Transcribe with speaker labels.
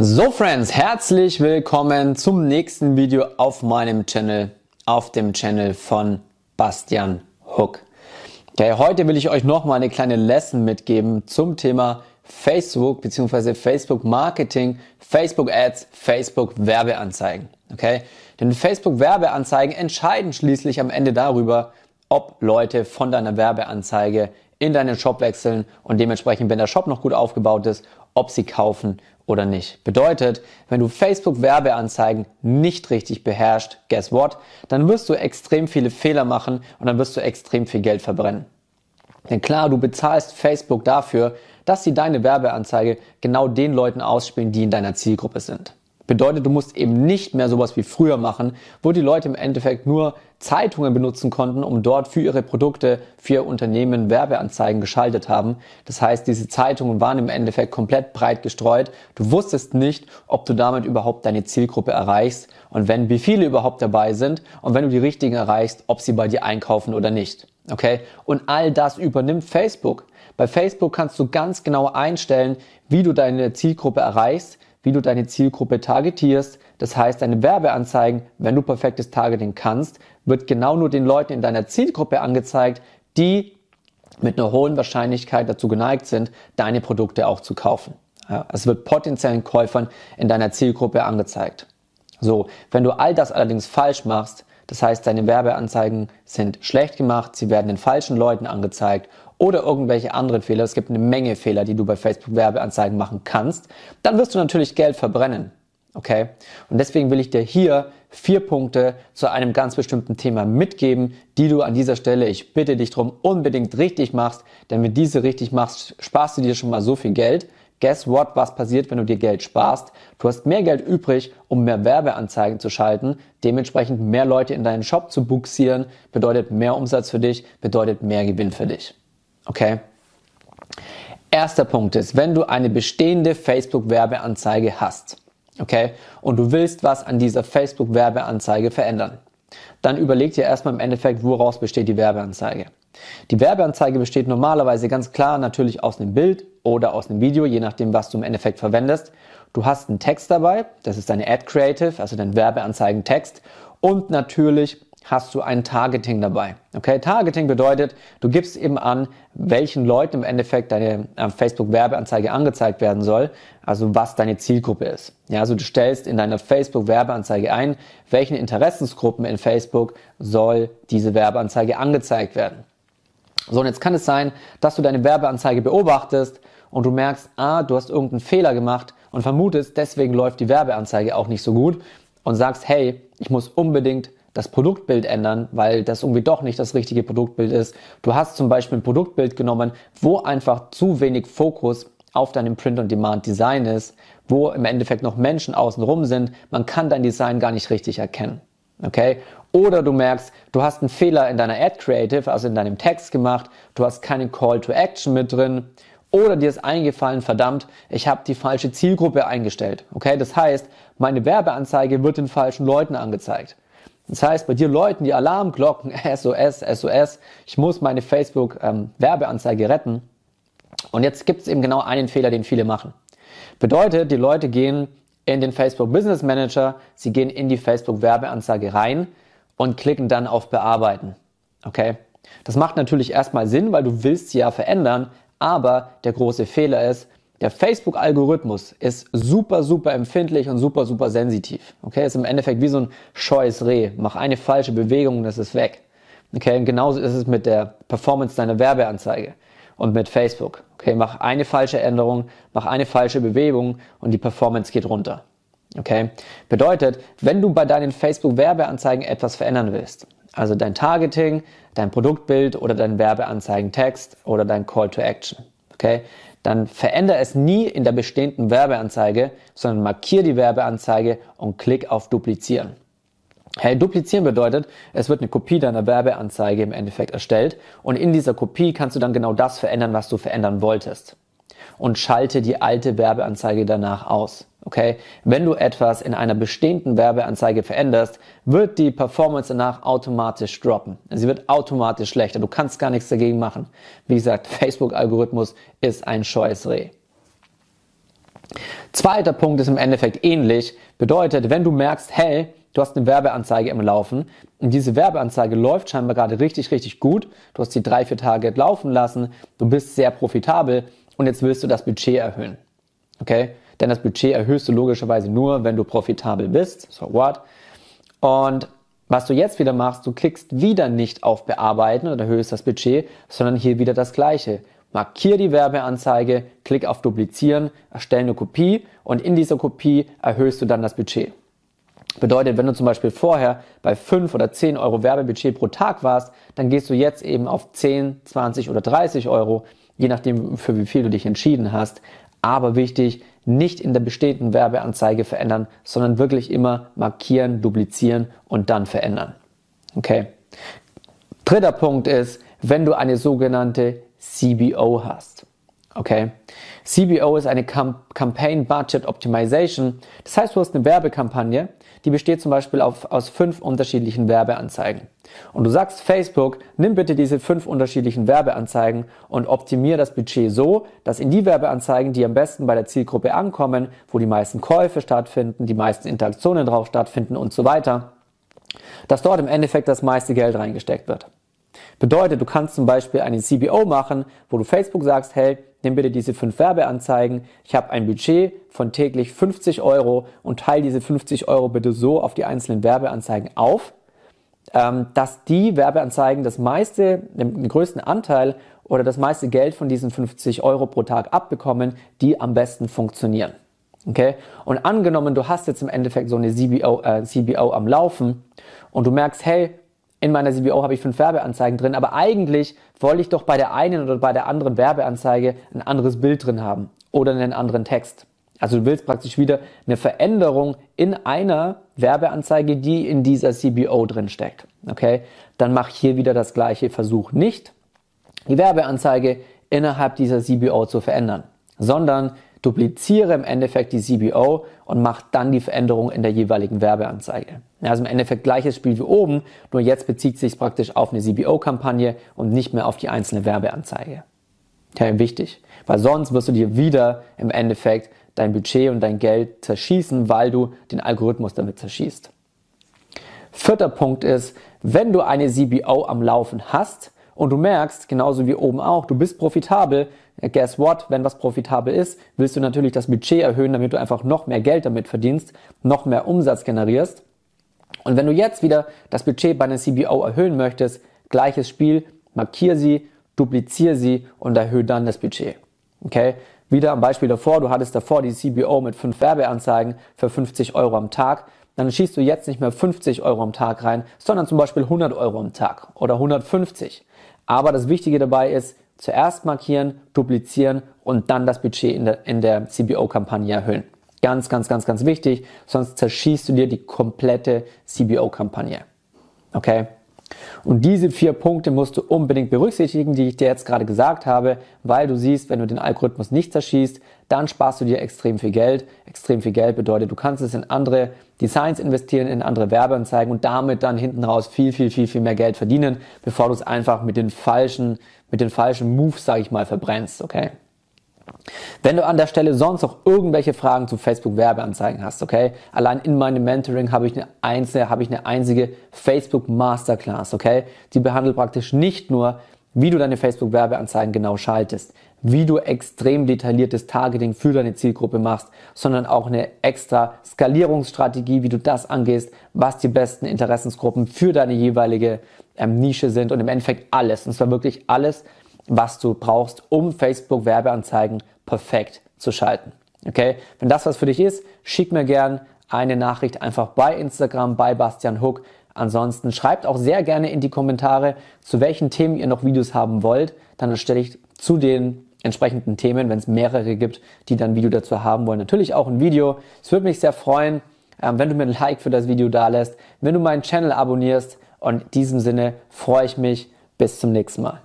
Speaker 1: So Friends, herzlich willkommen zum nächsten Video auf meinem Channel, auf dem Channel von Bastian Hook. Okay, heute will ich euch noch mal eine kleine Lesson mitgeben zum Thema Facebook bzw. Facebook Marketing, Facebook Ads, Facebook Werbeanzeigen. Okay, denn Facebook Werbeanzeigen entscheiden schließlich am Ende darüber, ob Leute von deiner Werbeanzeige in deinen Shop wechseln und dementsprechend, wenn der Shop noch gut aufgebaut ist, ob sie kaufen oder nicht. Bedeutet, wenn du Facebook Werbeanzeigen nicht richtig beherrschst, guess what? Dann wirst du extrem viele Fehler machen und dann wirst du extrem viel Geld verbrennen. Denn klar, du bezahlst Facebook dafür, dass sie deine Werbeanzeige genau den Leuten ausspielen, die in deiner Zielgruppe sind. Bedeutet, du musst eben nicht mehr sowas wie früher machen, wo die Leute im Endeffekt nur Zeitungen benutzen konnten, um dort für ihre Produkte, für ihr Unternehmen Werbeanzeigen geschaltet haben. Das heißt, diese Zeitungen waren im Endeffekt komplett breit gestreut. Du wusstest nicht, ob du damit überhaupt deine Zielgruppe erreichst und wenn, wie viele überhaupt dabei sind und wenn du die richtigen erreichst, ob sie bei dir einkaufen oder nicht. Okay? Und all das übernimmt Facebook. Bei Facebook kannst du ganz genau einstellen, wie du deine Zielgruppe erreichst, wie du deine Zielgruppe targetierst. Das heißt, deine Werbeanzeigen, wenn du perfektes Targeting kannst, wird genau nur den Leuten in deiner Zielgruppe angezeigt, die mit einer hohen Wahrscheinlichkeit dazu geneigt sind, deine Produkte auch zu kaufen. Ja, es wird potenziellen Käufern in deiner Zielgruppe angezeigt. So, wenn du all das allerdings falsch machst, das heißt, deine Werbeanzeigen sind schlecht gemacht, sie werden den falschen Leuten angezeigt oder irgendwelche anderen Fehler. Es gibt eine Menge Fehler, die du bei Facebook Werbeanzeigen machen kannst. Dann wirst du natürlich Geld verbrennen. Okay? Und deswegen will ich dir hier vier Punkte zu einem ganz bestimmten Thema mitgeben, die du an dieser Stelle, ich bitte dich darum, unbedingt richtig machst, denn wenn du diese richtig machst, sparst du dir schon mal so viel Geld. Guess what? Was passiert, wenn du dir Geld sparst? Du hast mehr Geld übrig, um mehr Werbeanzeigen zu schalten, dementsprechend mehr Leute in deinen Shop zu buxieren, bedeutet mehr Umsatz für dich, bedeutet mehr Gewinn für dich. Okay? Erster Punkt ist, wenn du eine bestehende Facebook-Werbeanzeige hast, okay, und du willst was an dieser Facebook-Werbeanzeige verändern, dann überleg dir erstmal im Endeffekt, woraus besteht die Werbeanzeige. Die Werbeanzeige besteht normalerweise ganz klar natürlich aus einem Bild oder aus einem Video, je nachdem, was du im Endeffekt verwendest. Du hast einen Text dabei, das ist deine Ad Creative, also dein Werbeanzeigentext und natürlich hast du ein Targeting dabei. Okay, Targeting bedeutet, du gibst eben an, welchen Leuten im Endeffekt deine äh, Facebook Werbeanzeige angezeigt werden soll, also was deine Zielgruppe ist. Ja, also du stellst in deiner Facebook Werbeanzeige ein, welchen Interessensgruppen in Facebook soll diese Werbeanzeige angezeigt werden. So, und jetzt kann es sein, dass du deine Werbeanzeige beobachtest und du merkst, ah, du hast irgendeinen Fehler gemacht und vermutest, deswegen läuft die Werbeanzeige auch nicht so gut und sagst, hey, ich muss unbedingt das Produktbild ändern, weil das irgendwie doch nicht das richtige Produktbild ist. Du hast zum Beispiel ein Produktbild genommen, wo einfach zu wenig Fokus auf deinem Print-on-Demand-Design ist, wo im Endeffekt noch Menschen außenrum sind. Man kann dein Design gar nicht richtig erkennen. Okay? Oder du merkst, du hast einen Fehler in deiner Ad Creative, also in deinem Text gemacht, du hast keinen Call to Action mit drin. Oder dir ist eingefallen, verdammt, ich habe die falsche Zielgruppe eingestellt. Okay, das heißt, meine Werbeanzeige wird den falschen Leuten angezeigt. Das heißt, bei dir Leuten die Alarmglocken, SOS, SOS, ich muss meine Facebook-Werbeanzeige ähm, retten. Und jetzt gibt es eben genau einen Fehler, den viele machen. Bedeutet, die Leute gehen in den Facebook Business Manager, sie gehen in die Facebook Werbeanzeige rein und klicken dann auf Bearbeiten. Okay? Das macht natürlich erstmal Sinn, weil du willst sie ja verändern, aber der große Fehler ist, der Facebook-Algorithmus ist super, super empfindlich und super, super sensitiv. Okay, ist im Endeffekt wie so ein scheues Reh. Mach eine falsche Bewegung und das ist weg. Okay, und genauso ist es mit der Performance deiner Werbeanzeige und mit Facebook. Okay, mach eine falsche Änderung, mach eine falsche Bewegung und die Performance geht runter. Okay, bedeutet, wenn du bei deinen Facebook-Werbeanzeigen etwas verändern willst, also dein Targeting, dein Produktbild oder dein Werbeanzeigentext oder dein Call to Action, okay, dann verändere es nie in der bestehenden Werbeanzeige, sondern markiere die Werbeanzeige und klick auf Duplizieren. Hey, duplizieren bedeutet, es wird eine Kopie deiner Werbeanzeige im Endeffekt erstellt und in dieser Kopie kannst du dann genau das verändern, was du verändern wolltest. Und schalte die alte Werbeanzeige danach aus. Okay? Wenn du etwas in einer bestehenden Werbeanzeige veränderst, wird die Performance danach automatisch droppen. Sie wird automatisch schlechter. Du kannst gar nichts dagegen machen. Wie gesagt, Facebook-Algorithmus ist ein scheues Reh. Zweiter Punkt ist im Endeffekt ähnlich. Bedeutet, wenn du merkst, hey, du hast eine Werbeanzeige im Laufen und diese Werbeanzeige läuft scheinbar gerade richtig, richtig gut. Du hast sie drei, vier Tage laufen lassen, du bist sehr profitabel und jetzt willst du das Budget erhöhen. Okay? Denn das Budget erhöhst du logischerweise nur, wenn du profitabel bist. So what? Und was du jetzt wieder machst, du klickst wieder nicht auf Bearbeiten oder erhöhst das Budget, sondern hier wieder das gleiche. Markier die Werbeanzeige, klick auf Duplizieren, erstell eine Kopie und in dieser Kopie erhöhst du dann das Budget. Bedeutet, wenn du zum Beispiel vorher bei 5 oder 10 Euro Werbebudget pro Tag warst, dann gehst du jetzt eben auf 10, 20 oder 30 Euro, je nachdem für wie viel du dich entschieden hast. Aber wichtig, nicht in der bestehenden Werbeanzeige verändern, sondern wirklich immer markieren, duplizieren und dann verändern. Okay. Dritter Punkt ist, wenn du eine sogenannte CBO hast. Okay. CBO ist eine Campaign Budget Optimization. Das heißt, du hast eine Werbekampagne, die besteht zum Beispiel auf, aus fünf unterschiedlichen Werbeanzeigen. Und du sagst Facebook, nimm bitte diese fünf unterschiedlichen Werbeanzeigen und optimiere das Budget so, dass in die Werbeanzeigen, die am besten bei der Zielgruppe ankommen, wo die meisten Käufe stattfinden, die meisten Interaktionen drauf stattfinden und so weiter, dass dort im Endeffekt das meiste Geld reingesteckt wird. Bedeutet, du kannst zum Beispiel eine CBO machen, wo du Facebook sagst, hey, nimm bitte diese fünf Werbeanzeigen. Ich habe ein Budget von täglich 50 Euro und teile diese 50 Euro bitte so auf die einzelnen Werbeanzeigen auf, ähm, dass die Werbeanzeigen das meiste, den größten Anteil oder das meiste Geld von diesen 50 Euro pro Tag abbekommen, die am besten funktionieren. Okay? Und angenommen, du hast jetzt im Endeffekt so eine CBO, äh, CBO am Laufen und du merkst, hey, in meiner CBO habe ich fünf Werbeanzeigen drin, aber eigentlich wollte ich doch bei der einen oder bei der anderen Werbeanzeige ein anderes Bild drin haben oder einen anderen Text. Also du willst praktisch wieder eine Veränderung in einer Werbeanzeige, die in dieser CBO drin steckt. Okay? Dann mach hier wieder das gleiche Versuch nicht, die Werbeanzeige innerhalb dieser CBO zu verändern, sondern dupliziere im Endeffekt die CBO und mach dann die Veränderung in der jeweiligen Werbeanzeige. Also im Endeffekt gleiches Spiel wie oben, nur jetzt bezieht sich praktisch auf eine CBO-Kampagne und nicht mehr auf die einzelne Werbeanzeige. Ja, wichtig, weil sonst wirst du dir wieder im Endeffekt dein Budget und dein Geld zerschießen, weil du den Algorithmus damit zerschießt. Vierter Punkt ist, wenn du eine CBO am Laufen hast und du merkst, genauso wie oben auch, du bist profitabel, guess what, wenn was profitabel ist, willst du natürlich das Budget erhöhen, damit du einfach noch mehr Geld damit verdienst, noch mehr Umsatz generierst. Und wenn du jetzt wieder das Budget bei einer CBO erhöhen möchtest, gleiches Spiel, markier sie, dupliziere sie und erhöhe dann das Budget. Okay? Wieder am Beispiel davor, du hattest davor die CBO mit fünf Werbeanzeigen für 50 Euro am Tag. Dann schießt du jetzt nicht mehr 50 Euro am Tag rein, sondern zum Beispiel 100 Euro am Tag oder 150. Aber das Wichtige dabei ist, zuerst markieren, duplizieren und dann das Budget in der, in der CBO-Kampagne erhöhen. Ganz, ganz, ganz, ganz wichtig, sonst zerschießt du dir die komplette CBO-Kampagne. Okay? Und diese vier Punkte musst du unbedingt berücksichtigen, die ich dir jetzt gerade gesagt habe, weil du siehst, wenn du den Algorithmus nicht zerschießt, dann sparst du dir extrem viel Geld. Extrem viel Geld bedeutet, du kannst es in andere Designs investieren, in andere Werbeanzeigen und damit dann hinten raus viel, viel, viel, viel mehr Geld verdienen, bevor du es einfach mit den falschen, mit den falschen Moves, sage ich mal, verbrennst, okay? Wenn du an der Stelle sonst noch irgendwelche Fragen zu Facebook Werbeanzeigen hast, okay? Allein in meinem Mentoring habe ich eine einzelne, habe ich eine einzige Facebook Masterclass, okay? Die behandelt praktisch nicht nur, wie du deine Facebook Werbeanzeigen genau schaltest, wie du extrem detailliertes Targeting für deine Zielgruppe machst, sondern auch eine extra Skalierungsstrategie, wie du das angehst, was die besten Interessensgruppen für deine jeweilige ähm, Nische sind und im Endeffekt alles, und zwar wirklich alles, was du brauchst, um Facebook Werbeanzeigen perfekt zu schalten. Okay? Wenn das was für dich ist, schick mir gern eine Nachricht einfach bei Instagram bei Bastian Hook. Ansonsten schreibt auch sehr gerne in die Kommentare, zu welchen Themen ihr noch Videos haben wollt. Dann erstelle ich zu den entsprechenden Themen, wenn es mehrere gibt, die dann Video dazu haben wollen, natürlich auch ein Video. Es würde mich sehr freuen, ähm, wenn du mir ein Like für das Video da lässt, wenn du meinen Channel abonnierst und in diesem Sinne freue ich mich. Bis zum nächsten Mal.